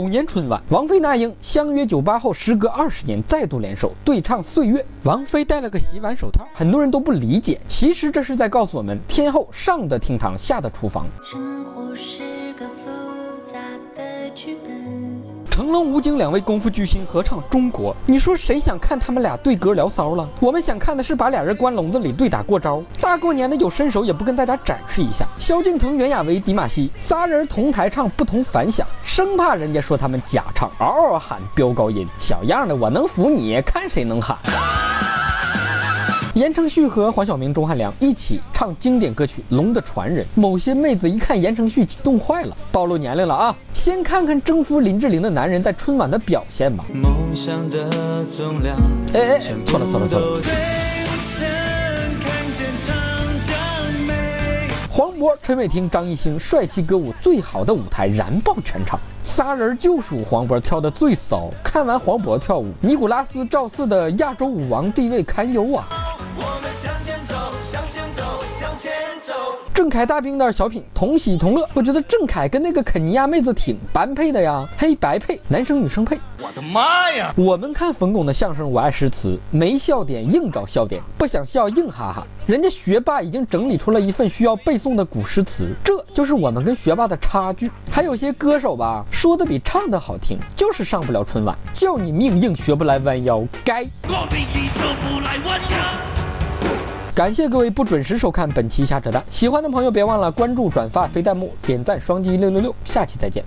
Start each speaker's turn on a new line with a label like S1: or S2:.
S1: 狗年春晚，王菲、那英相约酒吧后，时隔二十年再度联手对唱《岁月》。王菲戴了个洗碗手套，很多人都不理解，其实这是在告诉我们：天后上的厅堂，下的厨房。生活是个复杂的剧本。成龙、吴京两位功夫巨星合唱《中国》，你说谁想看他们俩对歌聊骚了？我们想看的是把俩人关笼子里对打过招。大过年的有身手也不跟大家展示一下。萧敬腾、袁娅维、迪玛希仨人同台唱不同凡响，生怕人家说他们假唱，嗷嗷喊飙高音，小样的我能服你？看谁能喊。言承旭和黄晓明、钟汉良一起唱经典歌曲《龙的传人》，某些妹子一看言承旭，激动坏了。暴露年龄了啊！先看看征服林志玲的男人在春晚的表现吧。哎哎，错了错了错了。黄渤、陈伟霆、张艺兴帅气歌舞，最好的舞台燃爆全场。仨人就属黄渤跳的最骚。看完黄渤跳舞，尼古拉斯赵四的亚洲舞王地位堪忧啊！郑恺大兵的小品同喜同乐，我觉得郑恺跟那个肯尼亚妹子挺般配的呀，黑白配，男生女生配。我的妈呀！我们看冯巩的相声，我爱诗词，没笑点硬找笑点，不想笑硬哈哈。人家学霸已经整理出了一份需要背诵的古诗词，这就是我们跟学霸的差距。还有些歌手吧，说的比唱的好听，就是上不了春晚，叫你命硬学不来弯腰，该。感谢各位不准时收看本期瞎扯淡，喜欢的朋友别忘了关注、转发、飞弹幕、点赞、双击六六六，下期再见。